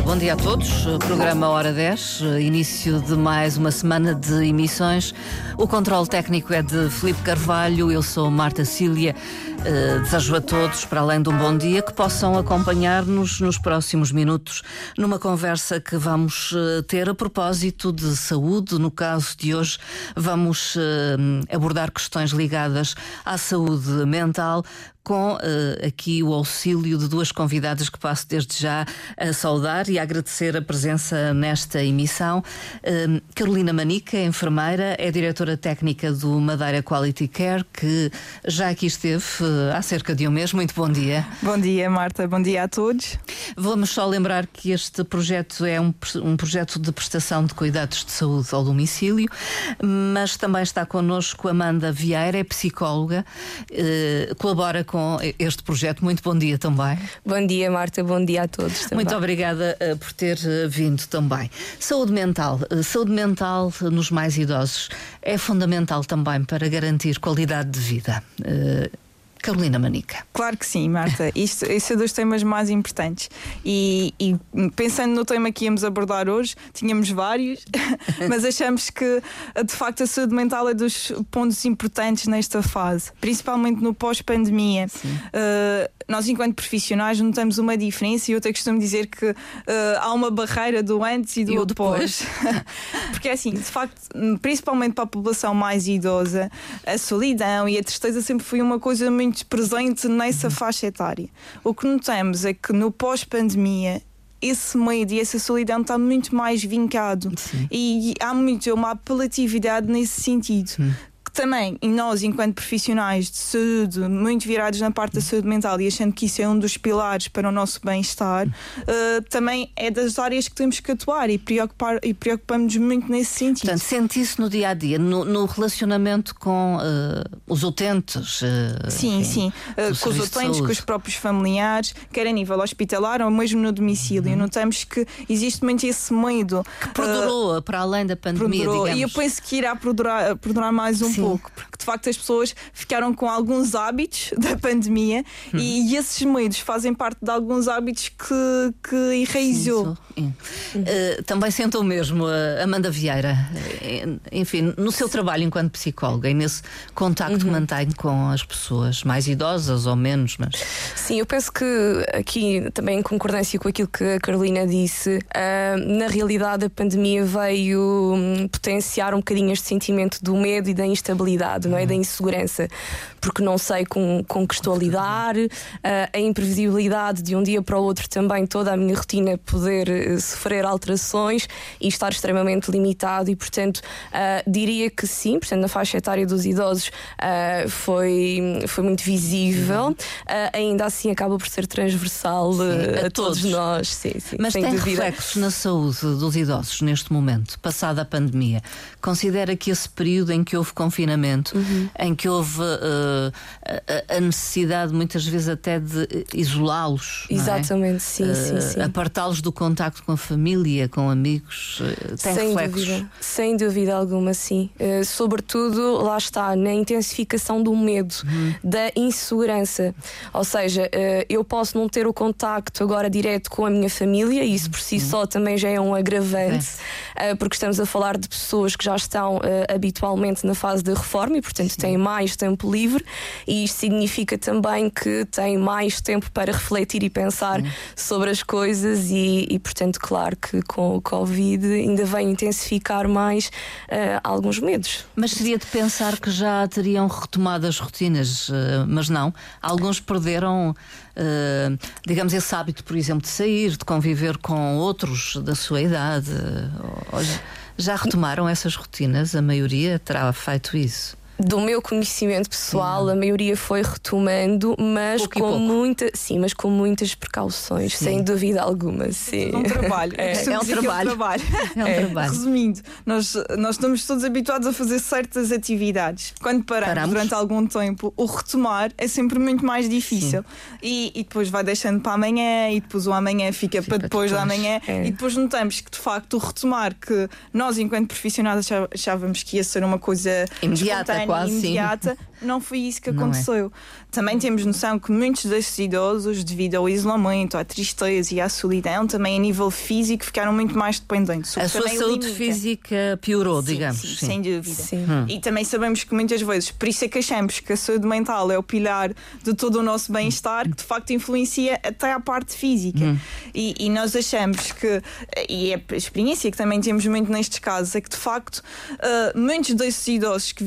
bom dia a todos. Programa Hora 10, início de mais uma semana de emissões. O controle técnico é de Felipe Carvalho, eu sou Marta Cília. Uh, desejo a todos, para além de um bom dia, que possam acompanhar-nos nos próximos minutos numa conversa que vamos uh, ter a propósito de saúde. No caso de hoje, vamos uh, abordar questões ligadas à saúde mental com uh, aqui o auxílio de duas convidadas que passo desde já a saudar e a agradecer a presença nesta emissão. Uh, Carolina Manica, enfermeira, é diretora técnica do Madeira Quality Care, que já aqui esteve uh, há cerca de um mês. Muito bom dia. Bom dia, Marta. Bom dia a todos. Vamos só lembrar que este projeto é um, um projeto de prestação de cuidados de saúde ao domicílio, mas também está connosco Amanda Vieira, é psicóloga, colabora com este projeto. Muito bom dia também. Bom dia, Marta. Bom dia a todos. Também. Muito obrigada uh, por ter uh, vindo também. Saúde mental. Uh, saúde mental nos mais idosos é fundamental também para garantir qualidade de vida. Carolina Manica. Claro que sim, Marta. Isto, esse é dos temas mais importantes. E, e, pensando no tema que íamos abordar hoje, tínhamos vários, mas achamos que de facto a saúde mental é dos pontos importantes nesta fase, principalmente no pós-pandemia. Uh, nós, enquanto profissionais, notamos uma diferença e eu até costumo dizer que uh, há uma barreira do antes e do e depois. Porque é assim, de facto, principalmente para a população mais idosa, a solidão e a tristeza sempre foi uma coisa muito presente nessa faixa etária. O que notamos é que no pós-pandemia esse medo e essa solidão está muito mais vincado Sim. e há muito uma apelatividade nesse sentido. Hum também, nós, enquanto profissionais de saúde, muito virados na parte da saúde mental e achando que isso é um dos pilares para o nosso bem-estar, uh, também é das áreas que temos que atuar e, preocupar, e preocupamos muito nesse sentido. Portanto, sente isso no dia a dia, no, no relacionamento com uh, os utentes? Uh, sim, enfim, sim. com os utentes, com os próprios familiares, quer a nível hospitalar ou mesmo no domicílio. Uhum. Notamos que existe muito esse medo. Que perdurou para além da pandemia. Perdurou, e eu penso que irá perdurar, perdurar mais um sim. Pouco porque de facto as pessoas ficaram com alguns hábitos da pandemia hum. e esses medos fazem parte de alguns hábitos que, que enraizou. Sim, uh, também sentou o mesmo, uh, Amanda Vieira, uh, enfim, no seu trabalho enquanto psicóloga e nesse contacto uhum. que mantém com as pessoas mais idosas ou menos, mas. Sim, eu penso que aqui também em concordância com aquilo que a Carolina disse, na realidade a pandemia veio um, potenciar um bocadinho este sentimento do medo e da instabilidade não é? Da insegurança, porque não sei com, com que estou a lidar, uh, a imprevisibilidade de um dia para o outro também, toda a minha rotina poder uh, sofrer alterações e estar extremamente limitado, e portanto uh, diria que sim, portanto, na faixa etária dos idosos foi, foi muito visível, ainda assim acaba por ser transversal sim, a, a, todos, todos nós. Sim, sim, Mas tem dúvida. reflexos na saúde dos idosos neste momento, passada a pandemia. Considera que esse período em que houve confinamento confinamento, uhum. em que houve uh, a, a, necessidade muitas vezes até de isolá-los. É? Exatamente, é? sim, uh, sim, sim. Apartá-los do contacto com a família, com amigos. Uh, tem Sem reflexos? Dúvida. Sem dúvida alguma, sim. Uh, sobretudo, lá está, na intensificação do medo, uhum. da insegurança. Ou seja, eu posso não ter o contacto agora direto com a minha família, e isso por si uhum. só também já é um agravante, é. porque estamos a falar de pessoas que já estão habitualmente na fase de reforma e, portanto, têm mais tempo livre, e isto significa também que têm mais tempo para refletir e pensar Sim. sobre as coisas, e, e, portanto, claro que com o Covid ainda vem intensificar mais uh, alguns medos. Mas seria de pensar que já teriam retomado as rotinas, uh, mas não. Alguns perderam, uh, digamos, esse hábito, por exemplo, de sair, de conviver com outros da sua idade. Hoje. Já retomaram essas rotinas? A maioria terá feito isso? Do meu conhecimento pessoal, sim. a maioria foi retomando, mas pouco com muita, sim, mas com muitas precauções, sim. sem dúvida alguma. Sim. É um trabalho. É, é, um trabalho. É um trabalho. É um é. trabalho. Resumindo, nós, nós estamos todos habituados a fazer certas atividades. Quando paramos, paramos. durante algum tempo, o retomar é sempre muito mais difícil. E, e, depois vai deixando para amanhã, e depois o amanhã fica, fica para depois, depois. da amanhã, é. e depois notamos que de facto o retomar, que nós, enquanto profissionais, achávamos que ia ser uma coisa imediata Quase, imediata, não foi isso que é. aconteceu. Também temos noção que muitos destes idosos, devido ao isolamento, à tristeza e à solidão, também a nível físico ficaram muito mais dependentes. A sua saúde limita. física piorou, Sim, digamos. sim, sim. sem dúvida. Sim. E também sabemos que muitas vezes, por isso é que achamos que a saúde mental é o pilar de todo o nosso bem-estar, que de facto influencia até à parte física. E, e nós achamos que, e é a experiência que também temos muito nestes casos, é que de facto ah, muitos desses idosos que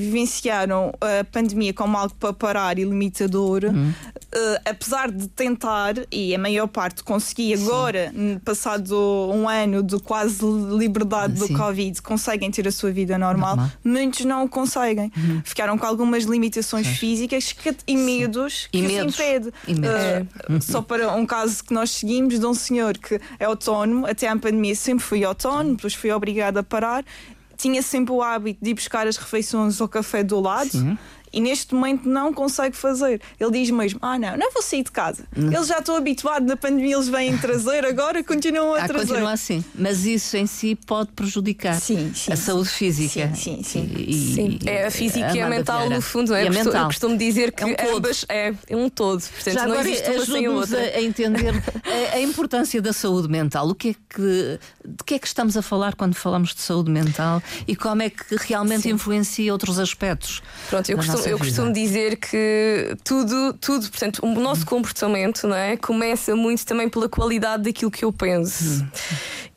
vivenciaram a pandemia como algo para parar e limitador, ah, apesar de tentar, e a maior parte conseguia agora, n- passado um ano de quase liberdade do Sim. Covid, conseguem ter a sua vida normal, Normal. muitos não o conseguem. Ficaram com algumas limitações físicas que- e medos E que medos. os impede. Medos. Ah, Só para um caso que nós seguimos de um senhor que é autónomo, até à pandemia sempre fui autónomo, depois fui obrigado a parar. Tinha sempre o hábito de ir buscar as refeições ao café do lado. Sim. E neste momento não consegue fazer. Ele diz mesmo: Ah, não, não vou sair de casa. Eles já estão habituados na pandemia, eles vêm trazer, agora continuam a Ah, trazer. continua assim. Mas isso em si pode prejudicar Sim, sim, a saúde física. Sim, sim, sim. E- Sim, e- é a física e a mental Vieira. no fundo, não é? E a Eu costumo- mental. Eu costumo dizer que É um todo. ambas é, é um todo, portanto Já não agora existe uma sem a a, outra. a entender a, a importância da saúde mental. O que é que, de que é que estamos a falar quando falamos de saúde mental e como é que realmente influencia outros aspectos? Pronto, eu costumo, eu costumo dizer que tudo, tudo, portanto, o nosso comportamento não é, começa muito também pela qualidade daquilo que eu penso.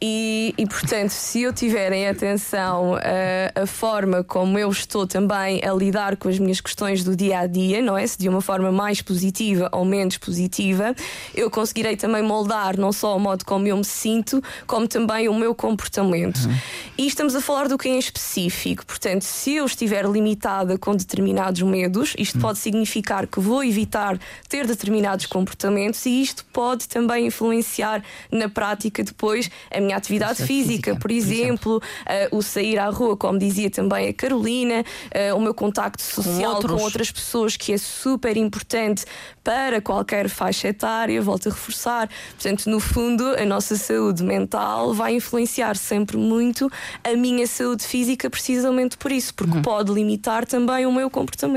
E, e, portanto, se eu tiver em atenção a, a forma como eu estou também a lidar com as minhas questões do dia a dia, não é? Se de uma forma mais positiva ou menos positiva, eu conseguirei também moldar não só o modo como eu me sinto, como também o meu comportamento. E estamos a falar do que em específico. Portanto, se eu estiver limitada com determinados medos, isto pode significar que vou evitar ter determinados comportamentos e isto pode também influenciar na prática depois a minha atividade física, física, por por exemplo, eh, o sair à rua, como dizia também a Carolina, eh, o meu contacto social com, outros. outras pessoas, que é super importante para qualquer faixa etária, volto a reforçar. Portanto, no fundo, a nossa saúde mental vai influenciar sempre muito a minha saúde física, precisamente por isso, porque Uhum. pode limitar também o meu comportamento.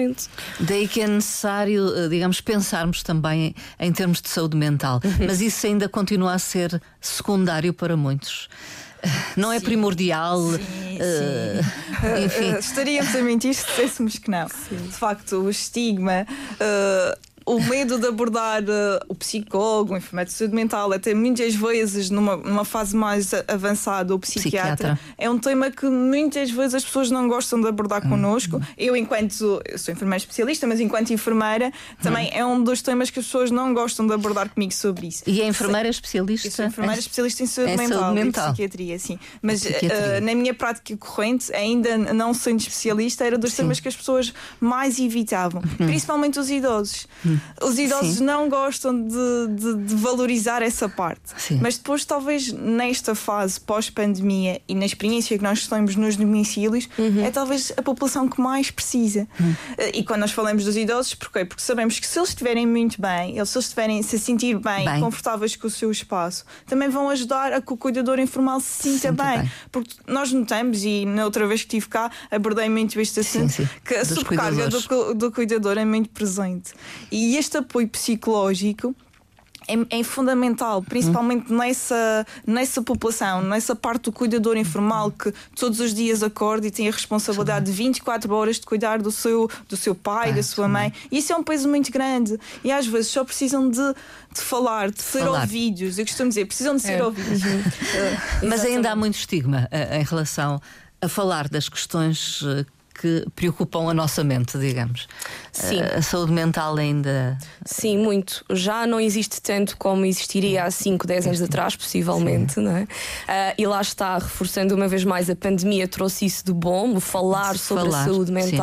Daí que é necessário, eh, digamos, pensarmos também em, em termos de saúde mental. Uhum. Mas isso ainda continua a ser secundário para muitos. Não é primordial. enfim. Uh, estaríamos a mentir se disséssemos que não. De facto, o estigma. uh, o medo de abordar uh, o psicólogo, o enfermeiro de saúde mental, até muitas vezes numa, numa fase mais avançada, o psiquiatra, Psiquiatra. é um tema que muitas vezes as pessoas não gostam de abordar connosco. Eu, enquanto eu sou enfermeira especialista, mas enquanto enfermeira, também é um dos temas que as pessoas não gostam de abordar comigo sobre isso. E a enfermeira especialista? Eu sou enfermeira em- especialista em saúde em mental, saúde e mental. psiquiatria, sim. Mas Psiquiatria. eh, na minha prática corrente, ainda não sendo especialista, era dos temas que as pessoas mais evitavam, principalmente os idosos. Os idosos. Sim. não gostam de, de- de valorizar essa parte. Sim. Mas depois, talvez nesta fase pós-pandemia e na experiência que nós temos nos domicílios, Uhum. é talvez a população que mais precisa. Hum. Eh, E quando nós falamos dos idosos, porquê? Porque sabemos que se eles estiverem muito bem, eles, se eles estiverem se sentir bem, Bem. confortáveis com o seu espaço, também vão ajudar a que o cuidador informal se sinta bem. bem. Porque nós notamos, e na outra vez que estive cá, abordei muito este Sim, assunto, sim. que a Dos sobrecarga do, do cuidador é muito presente. E este apoio psicológico. É, é fundamental, principalmente nessa, nessa população, nessa parte do cuidador informal que todos os dias acorda e tem a responsabilidade de 24 horas de cuidar do seu, do seu pai, da sua mãe. E isso é um peso muito grande. E às vezes só precisam de, de falar, de ser falar. ouvidos. Eu costumo dizer, precisam de ser É. ouvidos. Uh, Mas ainda há muito estigma eh, em relação a falar das questões eh, que preocupam a nossa mente, digamos. Sim. A saúde mental ainda. Sim, muito. Já não existe tanto como existiria há 5, 10 anos atrás, possivelmente, não é? Ah, e lá está, reforçando uma vez mais, a pandemia trouxe isso de bom, o falar sobre Falar, a saúde sim.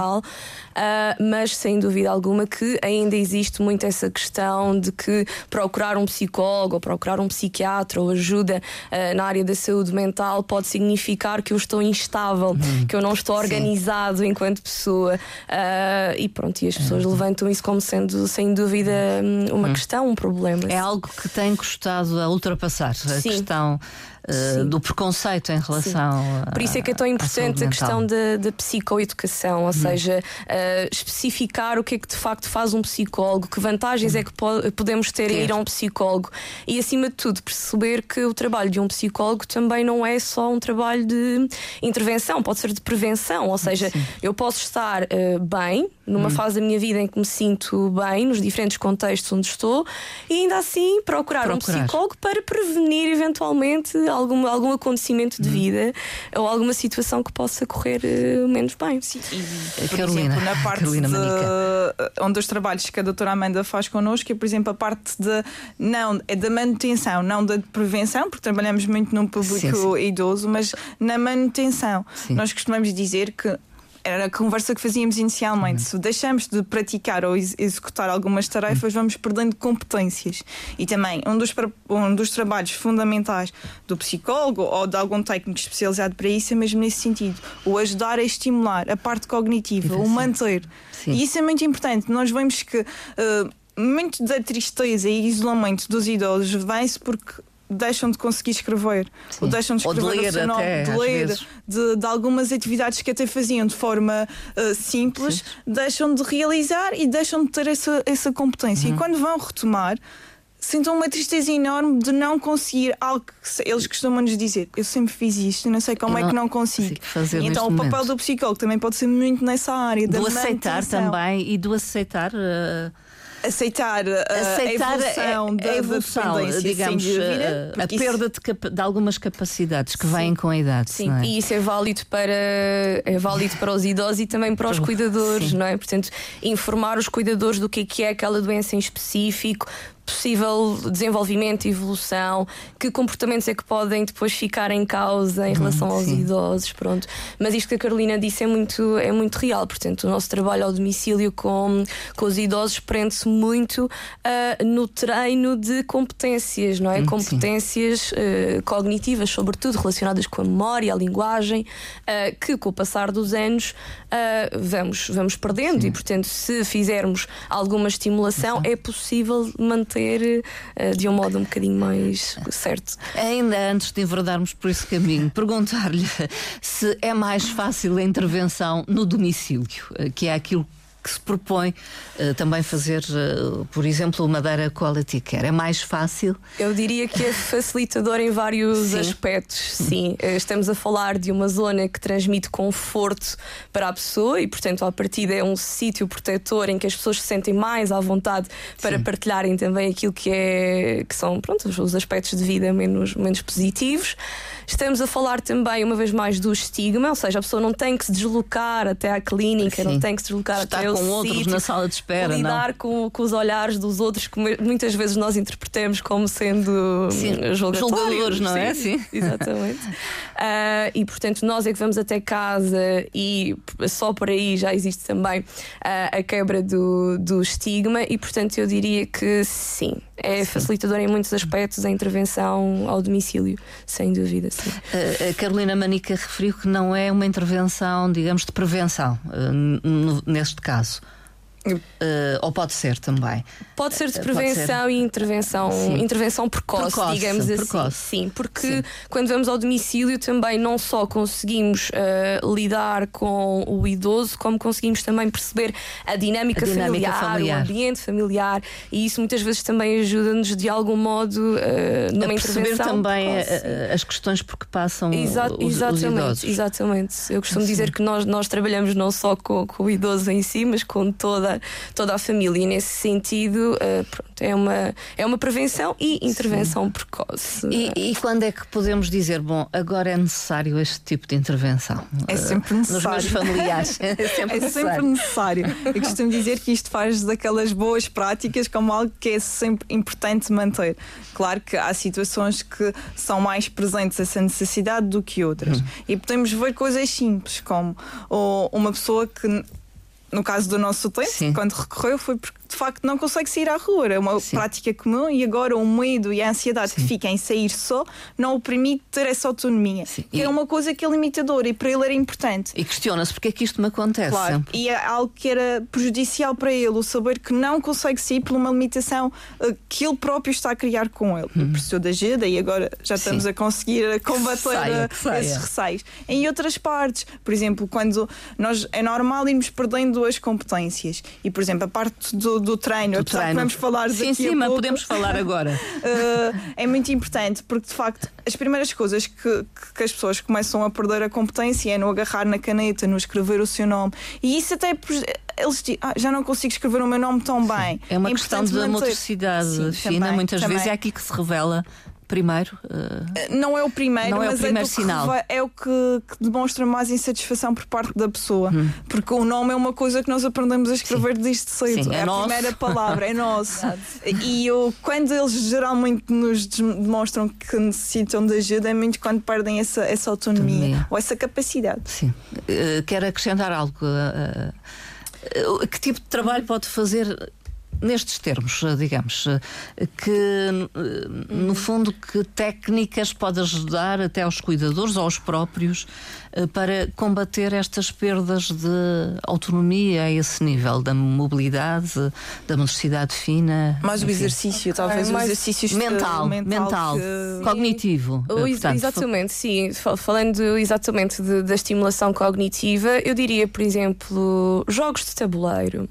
Ah, mas sem dúvida alguma que ainda existe muito essa questão de que procurar um psicólogo ou procurar um psiquiatra ou ajuda ah, na área da saúde mental pode significar que eu estou instável, que eu não estou Sim. organizado enquanto pessoa. Ah, e pronto, e as pessoas levantam isso como sendo, sem dúvida, hum, uma questão, um problema. É algo que tem custado a ultrapassar a Sim. questão uh, do preconceito em relação Sim. Por isso é que é tão importante a questão da, da psicoeducação, ou hum. seja, uh, especificar o que é que de facto faz um psicólogo, que vantagens hum. é que po podemos ter em ir a um psicólogo e, acima de tudo, perceber que o trabalho de um psicólogo também não é só um trabalho de intervenção, pode ser de prevenção, ou seja, Sim. eu posso estar uh, bem numa hum. fase da minha vida em que me sinto bem, nos diferentes contextos onde estou, e ainda assim procurar, procurar. um psicólogo para prevenir eventualmente algum, algum acontecimento de hum. vida ou alguma situação que possa correr uh, menos bem. Sim. E, por Carolina, exemplo, na parte Carolina de, onde os trabalhos que a doutora Amanda faz connosco, é, por exemplo, a parte de não, é da manutenção, não da prevenção, porque trabalhamos muito num público sim, sim. idoso, mas na manutenção. Sim. Nós costumamos dizer que era a conversa que fazíamos inicialmente. Uhum. Se deixamos de praticar ou ex executar algumas tarefas, vamos perdendo competências. E também, um dos, um dos trabalhos fundamentais do psicólogo ou de algum técnico especializado para isso é mesmo nesse sentido: o ajudar a estimular a parte cognitiva, o manter. Sim. E isso é muito importante. Nós vemos que. Uh, muito da tristeza e isolamento dos idosos vem-se porque deixam de conseguir escrever, Sim. ou deixam de escrever de ler, nome, até, de, ler de, de, algumas atividades que até faziam de forma uh, simples, Sim. deixam de realizar e deixam de ter essa, essa competência. Uhum. E quando vão retomar, sintam uma tristeza enorme de não conseguir algo que eles costumam nos dizer. Eu sempre fiz isto, não sei como não, é que não consigo. Então o papel momento. do psicólogo também pode ser muito nessa área. Do aceitar também e do aceitar. Uh aceitar, uh, aceitar a evolução, a, a evolução digamos, dúvida, a, perda de, de, algumas capacidades que sim. vêm com a idade. Sim, é? e isso é válido para é válido para os idosos e também para os cuidadores, sim. não é? Portanto, informar os cuidadores do que é, que é aquela doença em específico, possível desenvolvimento e evolução, que comportamentos é que podem depois ficar em causa em relação hum, aos idosos, pronto. Mas isto que a Carolina disse é muito, é muito real, portanto, o nosso trabalho ao domicílio com, com os idosos prende-se muito uh, no treino de competências, não é? Hum, competências uh, cognitivas, sobretudo relacionadas com a memória, a linguagem, uh, que com o passar dos anos vamos, vamos perdendo sim. e, portanto, se fizermos alguma estimulação, é possível manter ser uh, de um modo um bocadinho mais certo. Ainda antes de enverdarmos por esse caminho, perguntar-lhe se é mais fácil a intervenção no domicílio, eh, que é aquilo que se propõe uh, também fazer, uh, por exemplo, o Madeira Quality Care? É mais fácil? Eu diria que é facilitador em vários sim. aspectos, sim. Uh, estamos a falar de uma zona que transmite conforto para a pessoa e, portanto, à partida é um sítio protetor em que as pessoas se sentem mais à vontade para sim. partilharem também aquilo que, é, que são pronto, os aspectos de vida menos, menos positivos. Estamos a falar também, uma vez mais, do estigma, ou seja, a pessoa não tem que se deslocar até à clínica, Sim. não tem que se deslocar Está até com outros sítio, na sala de espera. Lidar com, com, os olhares dos outros, que muitas vezes nós interpretamos como sendo Sim. julgadores, não é? Sim, exatamente. uh, e portanto, nós é que vamos até casa e só por aí já existe também uh, a quebra do, do estigma, e portanto, eu diria que sim, é facilitador em muitos aspectos a intervenção ao domicílio, sem dúvida. Sim. A Carolina Manica referiu que não é uma intervenção, digamos, de prevenção, uh, neste caso. Uh, ou pode ser também. Pode ser de prevenção ser. e intervenção, intervenção precoce, precoce digamos assim. Precoce. Sim, porque Sim. quando vamos ao domicílio também não só conseguimos uh, lidar com o idoso, como conseguimos também perceber a dinâmica, a dinâmica familiar, familiar, o ambiente familiar, e isso muitas vezes também ajuda-nos de algum modo uh, numa a perceber também as questões por que passam Exa os, exatamente, os idosos. Exatamente. Eu costumo Sim. dizer que nós, nós trabalhamos não só com, com o idoso em si, mas com toda toda, a família. E nesse sentido, uh, pronto, é, uma, é uma prevenção e intervenção Sim. precoce. E, e, quando é que podemos dizer, bom, agora é necessário este tipo de intervenção? É sempre necessário. Nos meus familiares. É sempre, é necessário. sempre necessário. Eu costumo dizer que isto faz daquelas boas práticas como algo que é sempre importante manter. Claro que há situações que são mais presentes essa necessidade do que outras. Hum. E podemos ver coisas simples, como ou uma pessoa que no caso do nosso utente, Sim. quando recorreu, foi porque de facto não consegue sair à rua. É uma Sim. prática comum e agora o medo e a ansiedade que fica em sair só não o permite ter essa autonomia. Sim. Que E- é uma coisa que é limitadora e para ele era importante. E questiona-se porque é que isto me acontece Claro, sempre. e é algo que era prejudicial para ele, o saber que não consegue sair por uma limitação eh, que ele próprio está a criar com ele. Ele precisou de ajuda e agora já estamos Sim. a conseguir combater saia, eh, saia. esses receios. Em outras partes, por exemplo, quando nós é normal irmos perdendo as competências e, por exemplo, a parte do, do treino, Do apesar que treino. vamos falar Sim, daqui sim, mas podemos falar agora. Uh, é muito importante porque de facto as primeiras coisas que, que- as pessoas começam a perder a competência é no agarrar na caneta, no escrever o seu nome e isso até eles dizem, ah, já não consigo escrever o meu nome tão bem. É uma questão importante de manter. motricidade Sim, fina, também, muitas também. vezes é aqui que se revela primeiro. eh, Não é o primeiro, Não é o mas primeiro é, sinal. é o que, que demonstra mais insatisfação por parte da pessoa. Hum. Porque o nome é uma coisa que nós aprendemos a escrever desde cedo. Sim, é é a nosso. primeira palavra, é nosso. e eu, quando eles geralmente nos demonstram que necessitam de ajuda, é muito quando perdem essa, essa autonomia, Autonomia. ou essa capacidade. sim. Eh, quero acrescentar algo. eh, que tipo de trabalho pode fazer nestes termos, eh, digamos, eh, que eh, no fundo que técnicas pode ajudar até aos cuidadores ou aos próprios para combater estas perdas de autonomia a esse nível da mobilidade, da motricidade fina, Mais o enfim. exercício, talvez É, o exercício mental, mental, que- cognitivo. O eh, portanto, exatamente, sim. Fa- Falando exatamente de- da estimulação cognitiva, eu diria, por exemplo, jogos de tabuleiro,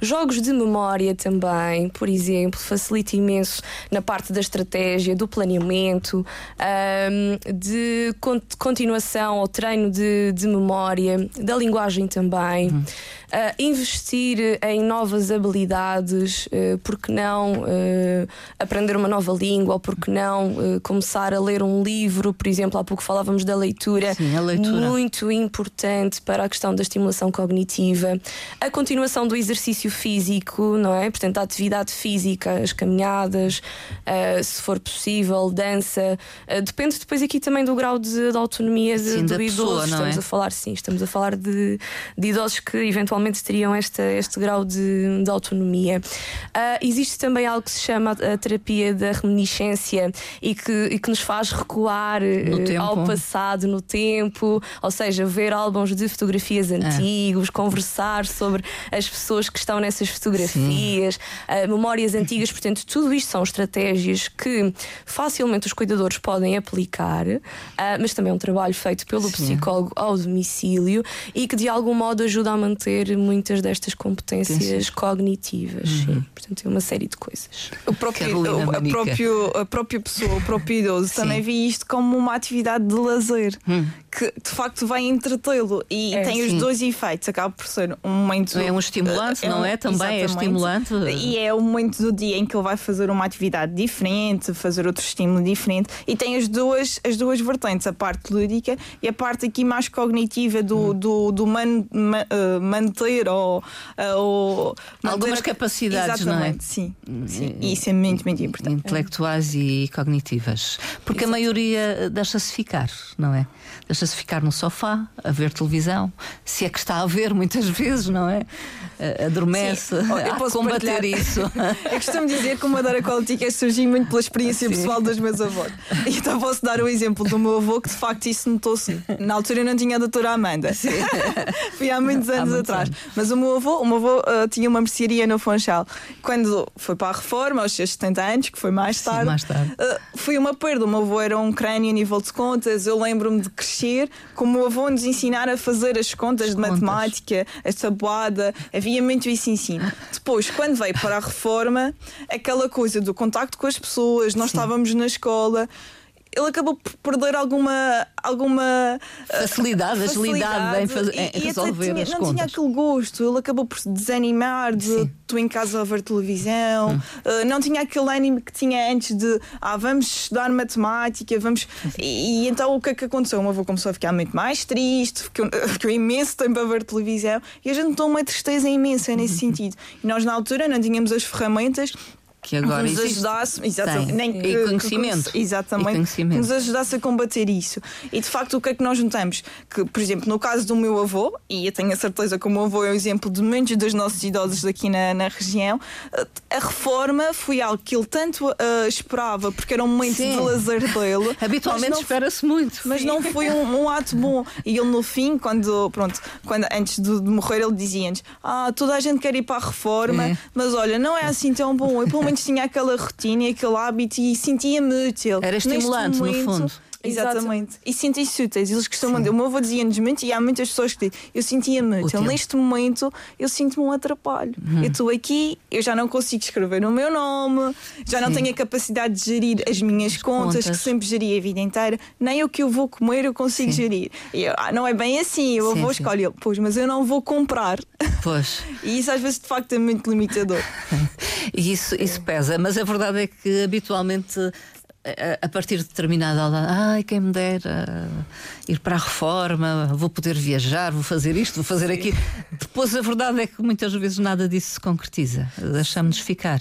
jogos de memória também, por exemplo, facilita imenso na parte da estratégia, do planeamento, ahm, de con- continuação ao treino de, de memória, da linguagem também. Ah, investir em novas habilidades, eh, porque não eh, aprender uma nova língua, ou porque não eh, começar a ler um livro, por exemplo, há pouco falávamos da leitura, Sim, leitura. muito importante para a questão da estimulação cognitiva, a continuação do exercício físico, não é? Portanto, a atividade física, as caminhadas, se for possível, dança, depende depois aqui também do grau de, de autonomia de- Sim, do idoso. pessoa, estamos é? a falar, sim, estamos a falar de, de idosos que eventualmente teriam esta, este grau de, de autonomia. Ah, existe também algo que se chama a, terapia da reminiscência e que, e que nos faz recuar tempo. ao passado, no tempo, ou seja, ver álbuns de fotografias É. antigos, conversar sobre as pessoas que estão nessas fotografias, ah, memórias antigas. Portanto, tudo isto são estratégias que facilmente os cuidadores podem aplicar, ah, mas também é um trabalho feito pelo Sim. psicólogo ao domicílio e que de algum modo ajuda a manter muitas destas competências cognitivas. Sim. Portanto, é uma série de coisas. O próprio, o- a, próprio, a própria pessoa, o próprio idoso, também vê isto como uma atividade de lazer Hum. Que de facto vai entretê-lo e É, tem os sim. dois efeitos. Acaba por ser um momento. É um estimulante, eh, não é? Também é exatamente. estimulante. E é o momento do dia em que ele vai fazer uma atividade diferente, fazer outro estímulo diferente. E tem as duas, as duas vertentes, a parte lúdica e a parte aqui mais cognitiva do, Hum. do, do man- ma- eh, manter ou. eh, ou manter Algumas a- capacidades, não é? Exatamente, sim. sim. E isso é muito, muito importante. intelectuais e cognitivas. Porque a maioria deixa-se ficar, não é? Deixa-se ficar no sofá, a ver televisão, se é que está a ver muitas vezes, não é? Adormece Sim. Oh, eu posso combater partilhar. isso. Eu costumo dizer que uma Dara Quality é surgiu muito pela experiência Sim. pessoal dos meus avós. E então posso dar o exemplo do meu avô, que de facto isso notou-se. Na altura eu não tinha a doutora Amanda. Foi há muitos anos muitos atrás. anos. Mas o meu avô, o meu avô ah, tinha uma mercearia no Funchal. Quando foi para a reforma, aos seus 70 anos, que foi mais Sim, tarde, mais tarde. ah, foi uma perda. O meu avô era um crânio a nível de contas. Eu lembro-me de crescer com o meu avô nos ensinar a fazer as contas As de contas. matemática, a tabuada. Havia muito isso em ensino. Depois, quando veio para a reforma, aquela coisa do contacto com as pessoas, nós Sim. estávamos na escola. Ele acabou por perder alguma, alguma ah, Facilidade, agilidade em, e- em e resolver tinha- as não contas. tinha aquele gosto. Ele acabou por se desanimar de Sim. tu em casa a ver televisão. Hum. Uh, não tinha aquele ânimo que tinha antes de ah, vamos estudar matemática, vamos. E, e então o que é que aconteceu? O meu avô começou a ficar muito mais triste, ficou, ficou imenso tempo a ver televisão e a gente notou uma tristeza imensa Uhum. nesse sentido. E nós na altura não tínhamos as ferramentas que agora nos existe. ajudasse exatamente, nem E que, conhecimento. Que, exatamente, E conhecimento. nos ajudasse a combater isso. E de facto, o que é que nós juntamos? Que, por exemplo, no caso do meu avô, e eu tenho a certeza que o meu avô é o exemplo de muitos dos nossos idosos daqui na, na região, a reforma foi algo que ele tanto ah, esperava, porque era um momento Sim. de lazer dele. Habitualmente espera-se muito. mas não foi um, um ato bom. E ele no fim, quando, pronto, quando, antes de, de morrer, ele dizia-nos: Ah, toda a gente quer ir para a reforma, É. mas olha, não é assim tão bom. Eu pelo menos tinha aquela rotina e aquele hábito e sentia-me útil. Era estimulante, no momento- fundo. Exatamente. E senti-se úteis. Eles costumam dizer, o meu avô dizia-nos muito, e há muitas pessoas que dizem, eu sentia-me útil. Neste momento, eu sinto-me um atrapalho. Uhum. Eu estou aqui, eu já não consigo escrever o meu nome, já não Sim. tenho a capacidade de gerir as minhas contas, contas. que sempre geri a vida inteira, nem o que eu vou comer eu consigo Sim. gerir. E eu, ah, não é bem assim, o Sim, avô sim. escolhe, ele, pois, mas eu não vou comprar. Pois. E isso às vezes de facto é muito limitador. E isso, isso pesa, mas a verdade é que habitualmente. A partir de determinada idade, ai, quem me dera ir para a reforma, vou poder viajar, vou fazer isto, vou fazer aquilo. Depois a verdade é que muitas vezes nada disso se concretiza. Deixamos-nos ficar.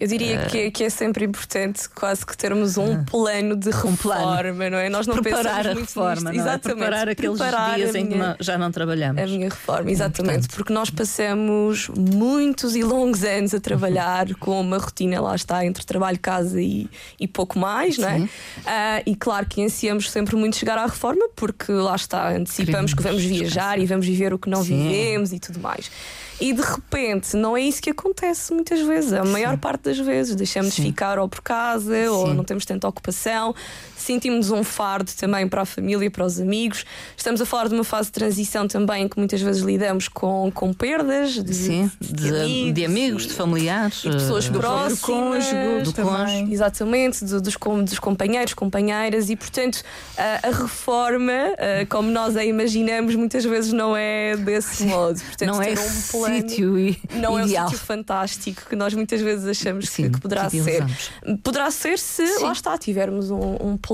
Eu diria que, é- que é sempre importante quase que termos um plano de reforma, plano. não é? Nós não Preparar pensamos a muito reforma, nisto. não é? Exatamente. Preparar aqueles Preparar dias a em que minha- não- já não trabalhamos. A minha reforma, exatamente, importante. porque nós passamos muitos e longos anos a trabalhar com uma rotina, lá está, entre trabalho, casa e, e pouco mais, não é? Ah, e claro que ansiamos sempre muito chegar à reforma, porque lá está, antecipamos Queremos que vamos viajar descansar. e vamos viver o que não Sim. vivemos e tudo mais. E de repente, não é isso que acontece muitas vezes. A maior parte das vezes deixamos de Sim. ficar ou por casa ou Sim. não temos tanta ocupação, sentimos um fardo também para a família, para os amigos. Estamos a falar de uma fase de transição também em que muitas vezes lidamos com, com perdas de, Sim, de, de amigos, e- de familiares, e pessoas eh, próximas, do cônjuge, do cônjuge. Exatamente, do- dos, com- dos companheiros, companheiras, e portanto a, a reforma, eh, como nós a imaginamos, muitas vezes não é desse modo. Portanto, não é um plano sítio i- não é um sítio fantástico que nós muitas vezes achamos que- Sim, que, poderá que ser. Poderá ser se, Sim. lá está, tivermos um, um plano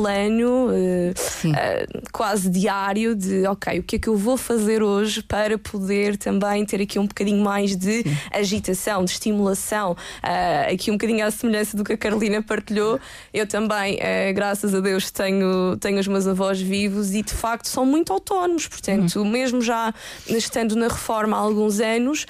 Sim. eh, quase diário de, ok, o que é que eu vou fazer hoje para poder também ter aqui um bocadinho mais de agitação, de estimulação, Ah, aqui um bocadinho à semelhança do que a Carolina partilhou. Eu também, graças a Deus, tenho, tenho os meus avós vivos e de facto são muito autónomos, portanto, Uhum. mesmo já estando na reforma há alguns anos,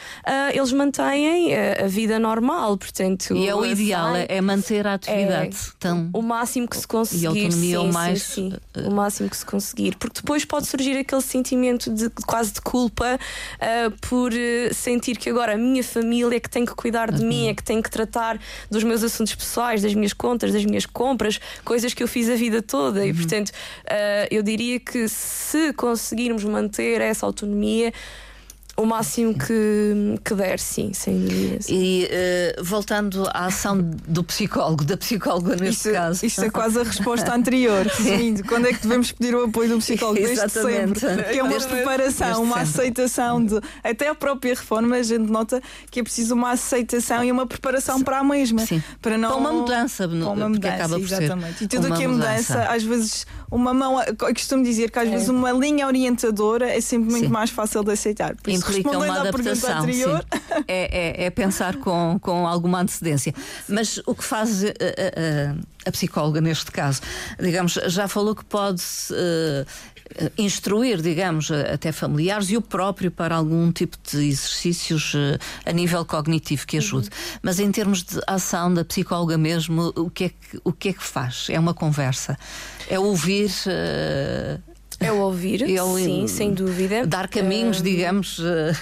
eles mantêm a vida normal, portanto. E é o ideal, é, é manter a atividade. Então, o máximo que se conseguir. E autonomia sim, o mais, sim, sim. eh, o máximo que se conseguir. Porque depois pode surgir aquele sentimento de quase de culpa ah, por eh, sentir que agora a minha família é que tem que cuidar de Uhum. mim, é que tem que tratar dos meus assuntos pessoais, das minhas contas, das minhas compras, coisas que eu fiz a vida toda. Uhum. E portanto, ah, eu diria que se conseguirmos manter essa autonomia. O máximo que, que der, sim, sem dúvida. e eh, voltando à ação do psicólogo, da psicóloga neste Isto, caso. isto é quase a resposta anterior. Resumindo, quando é que devemos pedir o apoio do psicólogo? Desde Exatamente. sempre. Que é uma Desde- preparação, desde uma sempre. aceitação de. Até a própria reforma, a gente nota que é preciso uma aceitação e uma preparação para a mesma. Sim. Para não. Para uma mudança, Para uma mudança, acaba por ser exatamente. E tudo o que é mudança, às vezes, uma mão. Eu costumo dizer que às vezes uma linha orientadora é sempre muito Sim. mais fácil de aceitar. Por isso, implica uma adaptação. É, é- é pensar com, com alguma antecedência. Mas o que faz a, a- a- a psicóloga neste caso? Digamos, já falou que pode instruir, digamos, até familiares e o próprio para algum tipo de exercícios eh, a nível cognitivo que ajude. Mas em termos de ação da psicóloga mesmo, o que é que, o que, é que faz? É uma conversa? É ouvir. eh, É o ouvir, sim, sem dúvida. dar caminhos, Ah, digamos, eh,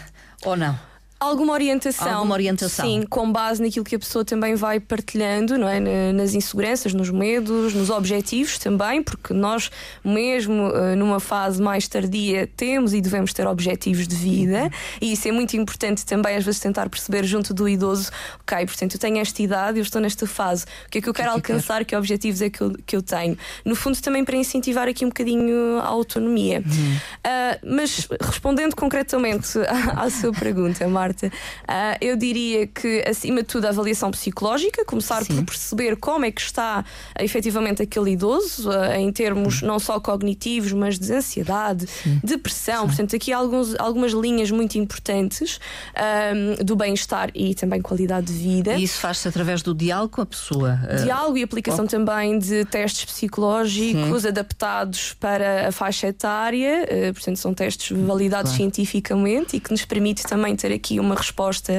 ou não? Alguma orientação. Alguma orientação. Sim, com base naquilo que a pessoa também vai partilhando, não é? Na- Nas inseguranças, nos medos, nos objetivos também, porque nós, mesmo eh, numa fase mais tardia, temos e devemos ter objetivos de vida, e isso é muito importante também, às vezes, tentar perceber junto do idoso, ok, portanto, eu tenho esta idade, eu estou nesta fase, o que é que eu quero que alcançar, que objetivos é que eu, que eu tenho? No fundo, também para incentivar aqui um bocadinho a autonomia. Uhum. Ah, mas respondendo concretamente à, à sua pergunta, Marta. Uh, eu diria que, acima de tudo, a avaliação psicológica, começar Sim. por perceber como é que está efetivamente aquele idoso, uh, em termos não só cognitivos, mas de ansiedade, Sim. depressão. Sim. Portanto, aqui há alguns, algumas linhas muito importantes um, do bem-estar e também qualidade de vida. E isso faz-se através do diálogo com a pessoa. Diálogo e aplicação oh. também de testes psicológicos adaptados para a faixa etária, portanto, são testes validados claro. cientificamente e que nos permite também ter aqui uma resposta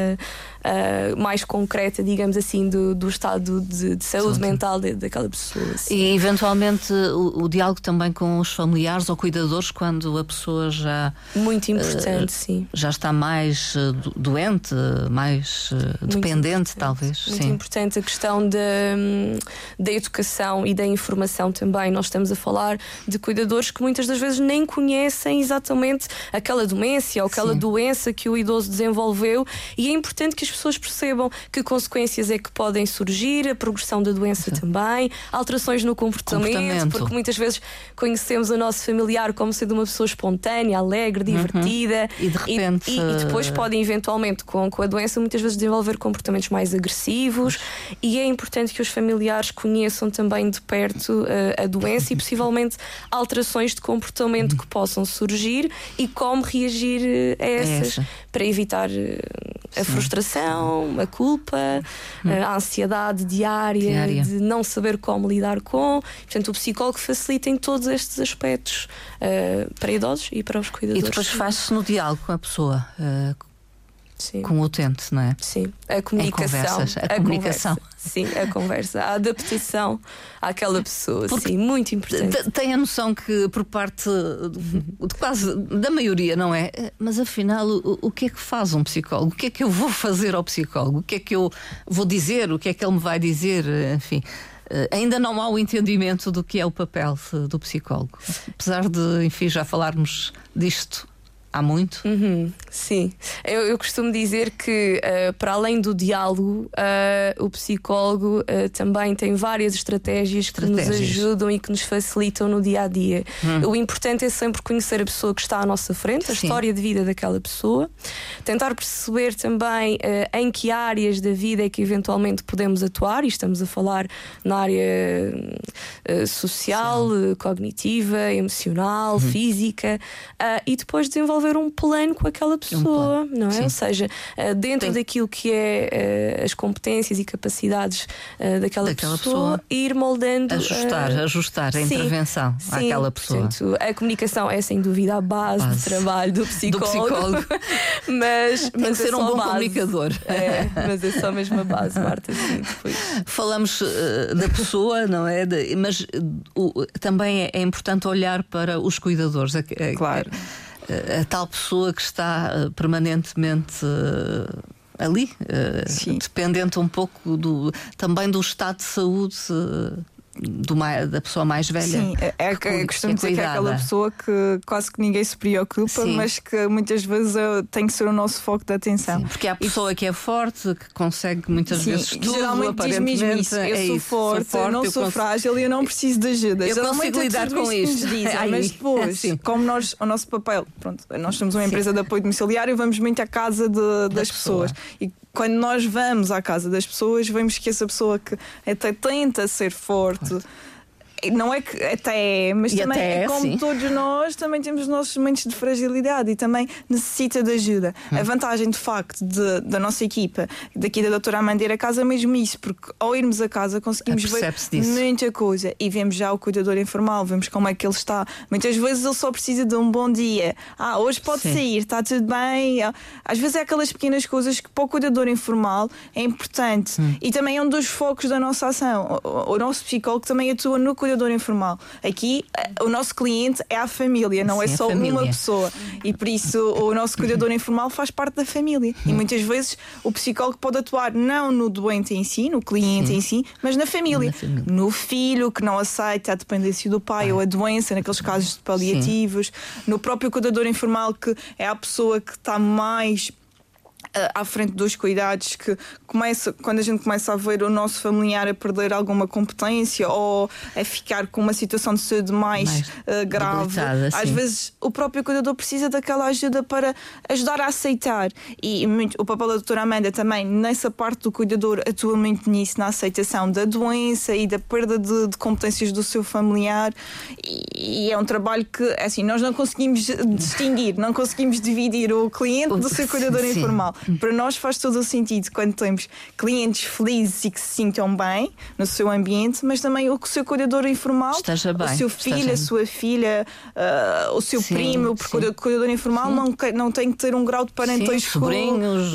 uh, mais concreta, digamos assim, do, do estado de, de saúde sim, mental de, daquela pessoa. E eventualmente o, o, diálogo também com os familiares ou cuidadores quando a pessoa já. Muito importante, uh, sim. Já está mais uh, doente, mais dependente, talvez. Muito sim. importante a questão da, da educação e da informação também. Nós estamos a falar de cuidadores que muitas das vezes nem conhecem exatamente aquela demência ou aquela sim. doença que o idoso desenvolveu e é importante que as pessoas percebam que consequências é que podem surgir, a progressão da doença Sim. também, alterações no comportamento, comportamento, porque muitas vezes conhecemos o nosso familiar como sendo uma pessoa espontânea, alegre, uhum. divertida. Uhum. E de repente. E, e, e, depois pode, eventualmente, com, com a doença, muitas vezes desenvolver comportamentos mais agressivos. E é importante que os familiares conheçam também de perto uh, a doença e possivelmente alterações de comportamento uhum. que possam surgir e como reagir uh, a essas, é para evitar uh, a frustração a culpa, hum. a ansiedade diária, diária, de não saber como lidar com. Portanto, o psicólogo facilita em todos estes aspectos uh, para idosos e para os cuidadores. E depois faz-se no diálogo com a pessoa. Uh, Sim. com o utente, não é? Sim, a comunicação. Conversas, a, a comunicação. Conversa. Sim, a conversa, a adaptação àquela pessoa, Porque sim, muito importante. Tem a noção que por parte de quase da maioria, não é? Mas afinal, o, o que é que faz um psicólogo? O que é que eu vou fazer ao psicólogo? O que é que eu vou dizer? O que é que ele me vai dizer? Enfim. Uh, ainda não há o entendimento do que é o papel do psicólogo. Apesar de, enfim, já falarmos disto há muito? Uhum, sim. Eu, eu, costumo dizer que, uh, para além do diálogo, uh, o psicólogo uh, também tem várias estratégias, estratégias, que nos ajudam e que nos facilitam no dia a dia. Hum. O importante é sempre conhecer a pessoa que está à nossa frente, a sim. história de vida daquela pessoa, tentar perceber também em que áreas da vida é que eventualmente podemos atuar, e estamos a falar na área social, cognitiva, emocional, hum. física, e depois desenvolver um plano com aquela pessoa, um não é? Sim. Ou seja, eh, dentro Tem... daquilo que é eh, as competências e capacidades eh, daquela, daquela pessoa, pessoa, ir moldando. Ajustar, ajustar a sim, intervenção sim, àquela pessoa. Portanto, a comunicação é sem dúvida a base, base. de trabalho do psicólogo. Do psicólogo. mas, Tem mas é ser um bom comunicador. É, mas é só mesmo a base, Marta. Sim, depois. Falamos uh, da pessoa, não é? De, mas uh, também é, é, importante olhar para os cuidadores. Claro a tal pessoa que está eh, permanentemente eh, ali, eh, dependente um pouco do, também do estado de saúde do, da pessoa mais velha. Sim, é, é, que, é costumo dizer que é aquela pessoa que quase que ninguém se preocupa, Sim. mas que muitas vezes tem que ser o nosso foco de atenção. Sim, porque há a pessoa e... que é forte, que consegue muitas Sim, vezes tudo, geralmente aparentemente. Isso. Eu é sou, isso, forte, sou forte, eu não eu sou frágil e eu não preciso de ajuda. Eu geralmente consigo lidar com isto. Dizem, mas depois, como nós, o nosso papel, pronto, nós somos uma empresa de apoio domiciliário, vamos muito à casa de, das pessoas. E quando nós vamos à casa das pessoas, vemos que essa pessoa que até tenta ser forte. Não é que até mas e também é, como sim. todos nós também temos os nossos momentos de fragilidade e também necessita de ajuda. Hum. A vantagem de facto de, da nossa equipa, daqui da doutora Amandeira casa é mesmo isso, porque ao irmos a casa conseguimos ver disso. muita coisa e vemos já o cuidador informal, vemos como é que ele está. Muitas vezes ele só precisa de um bom dia. Ah, hoje pode sim. sair, está tudo bem. Às vezes é aquelas pequenas coisas que para o cuidador informal é importante hum. e também é um dos focos da nossa ação. O, o nosso psicólogo também atua no cuidador cuidador informal. Aqui, eh, o nosso cliente é a família, não é Sim, é só uma pessoa. E por isso, o nosso cuidador informal faz parte da família. E muitas vezes o psicólogo pode atuar não no doente em si, no cliente Sim. em si, mas na família. na família. No filho que não aceita a dependência do pai ah. ou a doença, naqueles casos de paliativos. Sim. No próprio cuidador informal, que é a pessoa que está mais à frente dos cuidados que começa quando a gente começa a ver o nosso familiar a perder alguma competência ou a ficar com uma situação de saúde mais, mais uh, grave às vezes o próprio cuidador precisa daquela ajuda para ajudar a aceitar. E muito, o papel da doutora Amanda também nessa parte do cuidador atua muito nisso na aceitação da doença e da perda de, de competências do seu familiar. E, e, é um trabalho que assim nós não conseguimos distinguir não conseguimos dividir o cliente do seu cuidador sim. informal para nós faz todo o sentido quando temos clientes felizes e que se sintam bem no seu ambiente, mas também o seu cuidador informal, Esteja bem, o seu filho, a sua filha, uh, o seu sim, primo, porque sim. o cuidador informal não, não tem que ter um grau de parentesco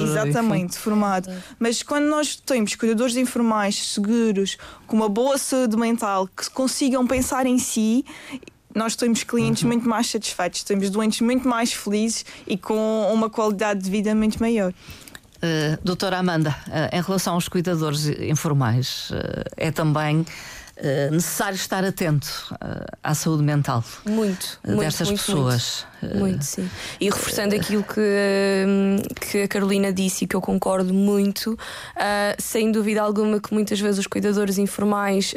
exatamente enfim. formado. Mas quando nós temos cuidadores informais seguros, com uma boa saúde mental, que consigam pensar em si nós temos clientes uhum. muito mais satisfeitos, temos doentes muito mais felizes e com uma qualidade de vida muito maior. Uh, doutora Amanda, uh, em relação aos cuidadores informais, uh, é também necessário estar atento à saúde mental muito, destas muito, pessoas. Muito, muito, sim. E reforçando aquilo que, que a Carolina disse e que eu concordo muito, sem dúvida alguma que muitas vezes os cuidadores informais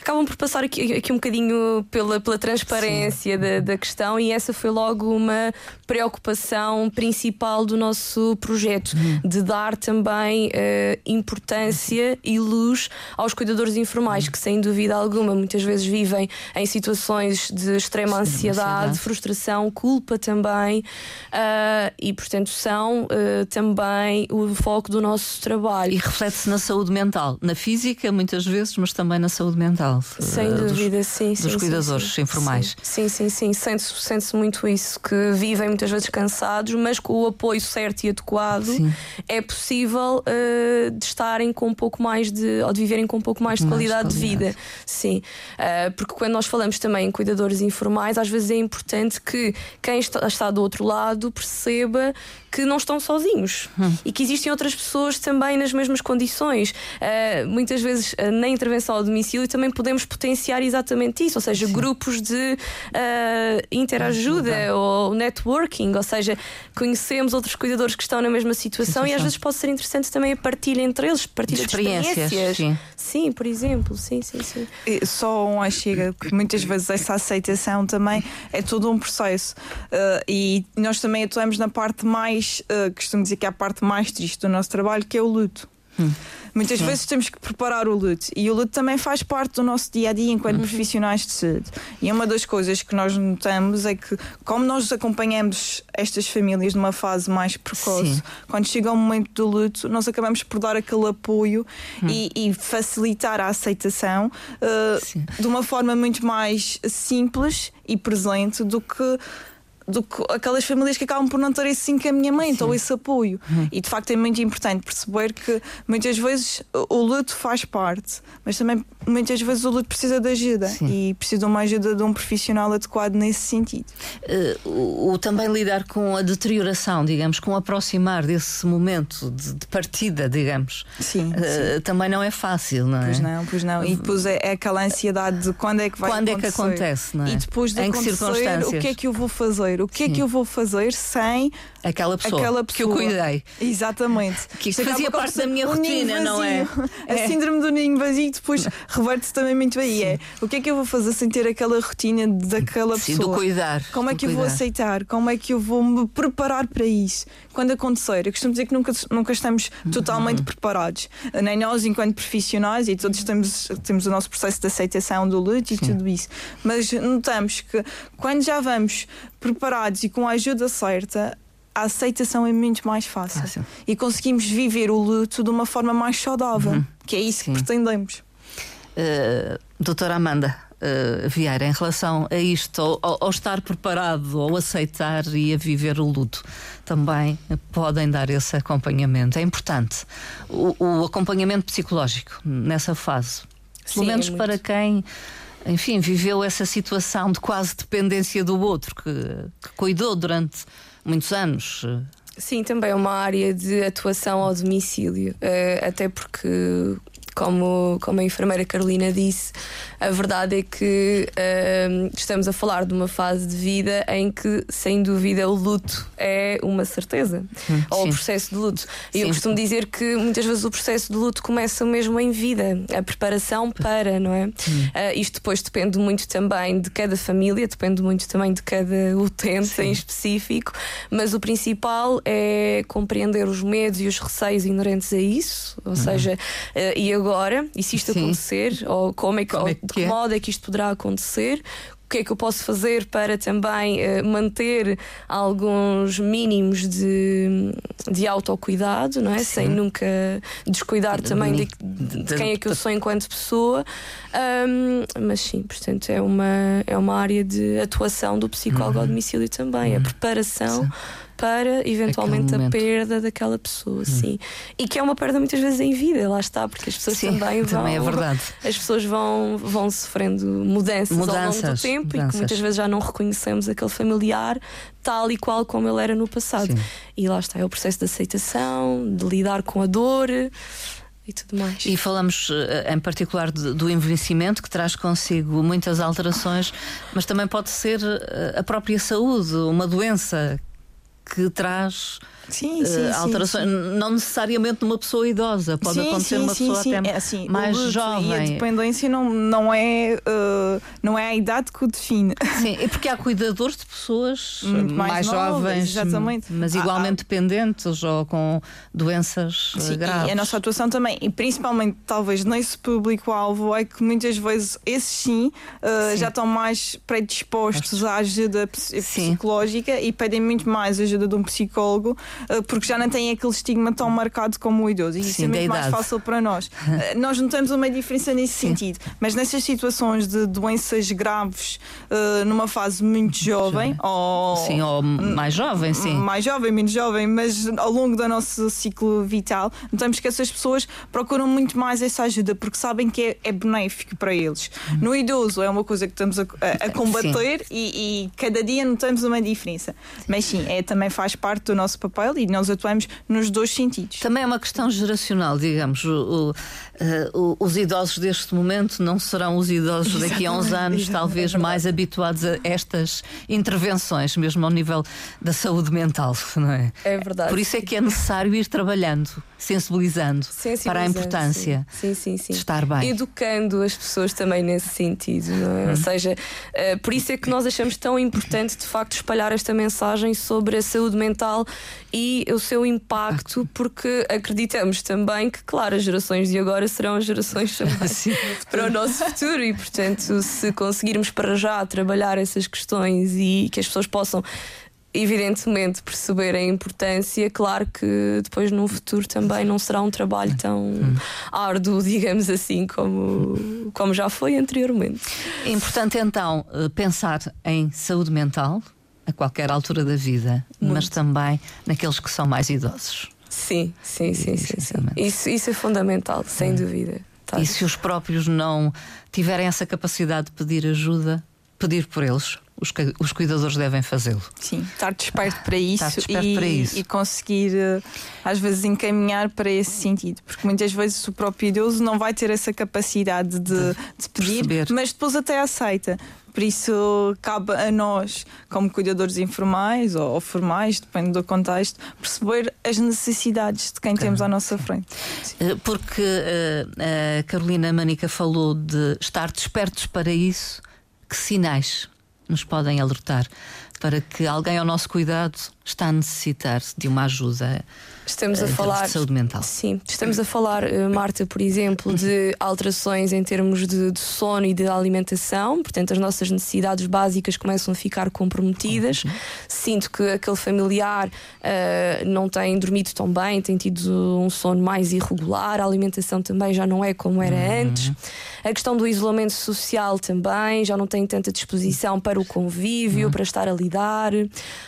acabam por passar aqui, aqui um bocadinho pela, pela transparência da, da, questão e essa foi logo uma preocupação principal do nosso projeto, uhum. de dar também uh, importância e luz aos cuidadores informais, que sem dúvida alguma muitas vezes vivem em situações de extrema ansiedade, frustração, culpa também, uh, e portanto são uh, também o foco do nosso trabalho. E reflete-se na saúde mental, na física muitas vezes, mas também na saúde mental. Sem uh, dúvida, sim, dos sim, cuidadores sim, informais. Sim, sim, sim. Sente-se sente muito isso, que vivem muitas vezes cansados, mas com o apoio certo e adequado sim. é possível uh, de estarem com um pouco mais de. ou de viverem com um pouco mais de mais qualidade, de vida. Sim. Uh, porque quando nós falamos também em cuidadores informais, às vezes é importante que quem está, está do outro lado perceba que não estão sozinhos hum. e que existem outras pessoas também nas mesmas condições. Uh, muitas vezes uh, na intervenção ao domicílio também podemos potenciar exatamente isso, ou seja, Sim. grupos de uh, interajuda ou networking, ou seja, conhecemos outros cuidadores que estão na mesma situação sim, e às vezes pode ser interessante também a partilha entre eles, partilha de experiências. De experiências. Sim. sim, por exemplo, sim, sim, sim. E só um chega, porque muitas vezes essa aceitação também é todo um processo e nós também atuamos na parte mais mais, uh, costumo dizer que é a parte mais triste do nosso trabalho, que é o luto. Hum. Muitas vezes temos que preparar o luto e o luto também faz parte do nosso dia a dia enquanto uhum. profissionais de saúde. E uma das coisas que nós notamos é que, como nós acompanhamos estas famílias numa fase mais precoce, Sim. quando chega o momento do luto, nós acabamos por dar aquele apoio uhum. e, e, facilitar a aceitação uh, de uma forma muito mais simples e presente do que do que aquelas famílias que acabam por não ter esse encaminhamento Sim. ou esse apoio. Uhum. E de facto é muito importante perceber que muitas vezes o luto faz parte, mas também muitas vezes o luto precisa de ajuda Sim. e precisa de uma ajuda de um profissional adequado nesse sentido. Uh, o, o, também lidar com a deterioração, digamos, com o aproximar desse momento de, de partida, digamos. Sim, uh, sim, Também não é fácil, não é? Pois não, pois não. E depois é, é aquela ansiedade de quando é que vai quando acontecer. Quando é que acontece, não é? E depois de em acontecer, o que é que eu vou fazer? O que é Sim. é que eu vou fazer sem aquela pessoa, aquela pessoa. que eu cuidei? Exatamente. Que isto fazia parte da minha rotina, não é? A é. síndrome do ninho vazio depois reverte-se também muito aí. É o que é que eu vou fazer sem ter aquela rotina daquela Sim, pessoa? Do cuidar. Como é que eu cuidar. vou aceitar? Como é que eu vou me preparar para isso? Quando acontecer, eu costumo dizer que nunca, nunca estamos totalmente uhum. preparados. Nem nós, enquanto profissionais, e todos temos, temos o nosso processo de aceitação do luto e tudo isso. Mas notamos que quando já vamos preparados e com a ajuda certa, a aceitação é muito mais fácil. fácil. E conseguimos viver o luto de uma forma mais saudável, uhum. que é isso Sim. que pretendemos. Uh, doutora Amanda uh, Vieira, em relação a isto, ao, ao, estar preparado, ao aceitar e a viver o luto, também podem dar esse acompanhamento. É importante o, o acompanhamento psicológico nessa fase. Pelo menos é para quem enfim, viveu essa situação de quase dependência do outro, que, que cuidou durante muitos anos. Sim, também é uma área de atuação ao domicílio, uh, até porque como, como a enfermeira Carolina disse, a verdade é que uh, estamos a falar de uma fase de vida em que, sem dúvida, o luto é uma certeza. Hum, ou sim. o processo de luto. E eu costumo dizer que muitas vezes o processo de luto começa mesmo em vida, a preparação para, não é? Uh, isto depois depende muito também de cada família, depende muito também de cada utente sim. em específico, mas o principal é compreender os medos e os receios inerentes a isso, ou uhum. seja, uh, e agora, e se isto Sim. acontecer, ou como é que, como é que que modo é que isto poderá acontecer, o que é que eu posso fazer para também uh, manter alguns mínimos de, de autocuidado, não é? Sim. Sem nunca descuidar também de, de, de, quem é que eu sou enquanto pessoa. Um, mas sim, portanto, é uma, é uma área de atuação do psicólogo uhum. ao domicílio também, uhum. a preparação. Sim para eventualmente a perda daquela pessoa, hum. sim. E que é uma perda muitas vezes em vida, lá está, porque as pessoas sim, também vão. Também é verdade. As pessoas vão, vão sofrendo mudanças, mudanças ao longo do tempo mudanças. e que muitas vezes já não reconhecemos aquele familiar tal e qual como ele era no passado. Sim. E lá está, é o processo de aceitação, de lidar com a dor e tudo mais. E falamos eh, em particular do envelhecimento, que traz consigo muitas alterações, mas também pode ser eh, a própria saúde, uma doença que traz sim, sim, uh, alterações, sim, não necessariamente numa pessoa idosa, pode acontecer numa pessoa até é assim, mais jovem. E a dependência não, não, é, uh, não é a idade que o define. Sim, é porque há cuidadores de pessoas Muito mais, mais jovens, mas igualmente há, dependentes ou com doenças sim, graves. E a nossa atuação também, e principalmente talvez nesse público-alvo, é que muitas vezes esses sim, uh, já estão mais predispostos à ajuda psicológica e pedem muito mais ajuda de um psicólogo eh, porque já não tem aquele estigma tão marcado como o idoso. E isso Sim, é muito mais fácil para nós. Eh, nós notamos uma diferença nesse Sim. sentido, mas nessas situações de doenças graves uh, numa fase muito jovem, ou, sim, ou mais jovem, sim. Mais jovem, menos jovem, mas ao longo do nosso ciclo vital, notamos que essas pessoas procuram muito mais essa ajuda porque sabem que é, é benéfico para eles. Hum. No idoso é uma coisa que estamos a, a, combater e, e, cada dia notamos uma diferença. Mas sim, é, também faz parte do nosso papel e nós atuamos nos dois sentidos. Também é uma questão geracional, digamos. O, o, os idosos deste momento não serão os idosos daqui a uns anos, talvez mais habituados a estas intervenções, mesmo ao nível da saúde mental, não é? É verdade. Por isso é que é necessário ir trabalhando, sensibilizando, sensibilizando para a importância sim. Sim, sim, de estar bem. Educando as pessoas também nesse sentido, não é? Hum. Ou seja, uh, por isso é que nós achamos tão importante de facto espalhar esta mensagem sobre a saúde mental e o seu impacto, porque acreditamos também que, claro, as gerações de agora serão as gerações para o nosso futuro e, portanto, se conseguirmos para já trabalhar essas questões e que as pessoas possam evidentemente perceber a importância, claro que depois no futuro também não será um trabalho tão hum. árduo, digamos assim, como, como já foi anteriormente. É importante então eh, pensar em saúde mental a qualquer altura da vida, Muito. mas também naqueles que são mais idosos. Sim, sim, sim, sim, sim. Isso, isso é fundamental, sem dúvida. Tá. E se os próprios não tiverem essa capacidade de pedir ajuda, pedir por eles. Os, os cuidadores devem fazê-lo. Sim, estar desperto para isso, desperto e, para isso. e conseguir, eh, às vezes, encaminhar para esse sentido. Porque muitas vezes o próprio idoso não vai ter essa capacidade de, de, de pedir, perceber. mas depois até aceita. Por isso, cabe a nós, como cuidadores informais ou, ou formais, depende do contexto, perceber as necessidades de quem claro. temos à nossa frente. Eh, porque uh, a Carolina Manica falou de estar despertos para isso, que sinais nos podem alertar para que alguém ao nosso cuidado está a necessitar de uma ajuda? Estamos a falar de saúde mental. Sim, estamos a falar, eh, Marta, por exemplo, de alterações em termos de, de, sono e de alimentação. Portanto, as nossas necessidades básicas começam a ficar comprometidas. Uhum. Sinto que aquele familiar uh, não tem dormido tão bem, tem tido um sono mais irregular, a alimentação também já não é como era uhum. antes. A questão do isolamento social também, já não tem tanta disposição para o convívio, uhum. para estar a lidar.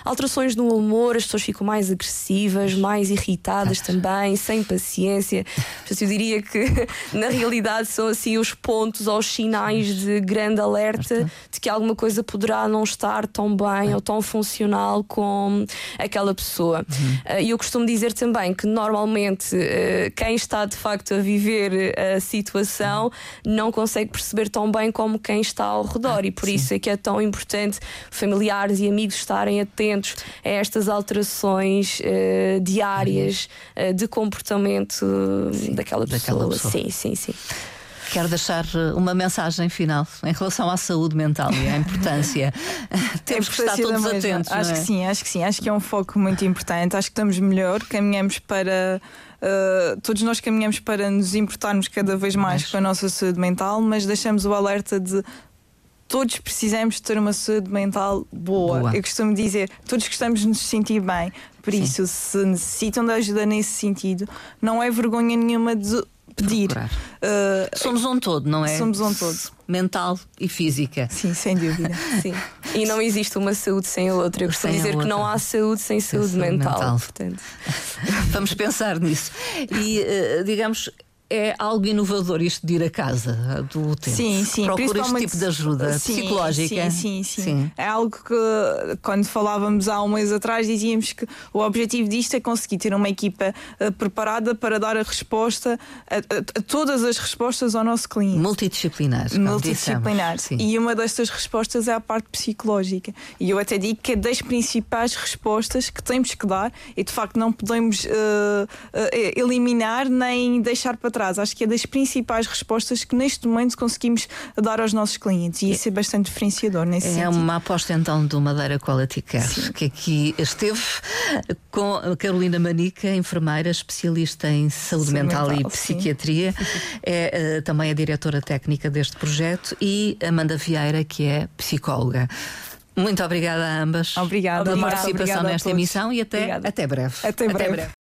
Alterações no humor humor, as pessoas ficam mais agressivas, mais irritadas também, sem paciência. Portanto, eu diria que na realidade são assim os pontos ou os sinais de grande alerta de que alguma coisa poderá não estar tão bem ou tão funcional com aquela pessoa. Uhum. E eu costumo dizer também que normalmente eh, quem está de facto a viver a situação não consegue perceber tão bem como quem está ao redor. Ah, e por isso é que é tão importante familiares e amigos estarem atentos a estas alterações uh, diárias uh, de comportamento sim, daquela, pessoa. daquela pessoa. Sim, sim, sim. Quero deixar eh, uma mensagem final em relação à saúde mental e à importância. Temos que estar todos atentos. Acho é? que sim, acho que sim. Acho que é um foco muito importante. Acho que estamos melhor, caminhamos para. Uh, todos nós caminhamos para nos importarmos cada vez mais com a nossa saúde mental, mas deixamos o alerta de todos precisamos ter uma saúde mental boa. boa. Eu costumo dizer, todos gostamos de nos sentir bem. Por Sim. isso, se necessitam de ajuda nesse sentido, não é vergonha nenhuma de pedir. Uh, somos um todo, não é? Somos um todo. Mental e física. Sim, sem dúvida. Sim. E não existe uma saúde sem a outra. Eu costumo dizer que não há saúde sem, sem saúde, saúde mental. mental. Portanto. Vamos pensar nisso. E, uh, digamos, é algo inovador isto de ir a casa do utente. Sim, sim. Procura este tipo de ajuda sim, psicológica. Sim, sim, sim, sim, É algo que, quando falávamos há um mês atrás, dizíamos que o objetivo disto é conseguir ter uma equipa uh, preparada para dar a resposta a, a, a, todas as respostas ao nosso cliente. Multidisciplinar. Multidisciplinar. E uma destas respostas é a parte psicológica. E eu até digo que é das principais respostas que temos que dar e de facto não podemos uh, uh, eliminar nem deixar para trás atrás. Acho que é das principais respostas que neste momento conseguimos dar aos nossos clientes e isso é bastante diferenciador nesse é sentido. É uma aposta então do Madeira Quality Care, Sim. que aqui esteve com a Carolina Manica, enfermeira especialista em saúde, saúde mental, mental, e psiquiatria, é uh, também a diretora técnica deste projeto e Amanda Vieira, que é psicóloga. Muito obrigada a ambas obrigada, pela participação nesta emissão e até, até breve. Até breve. Até breve.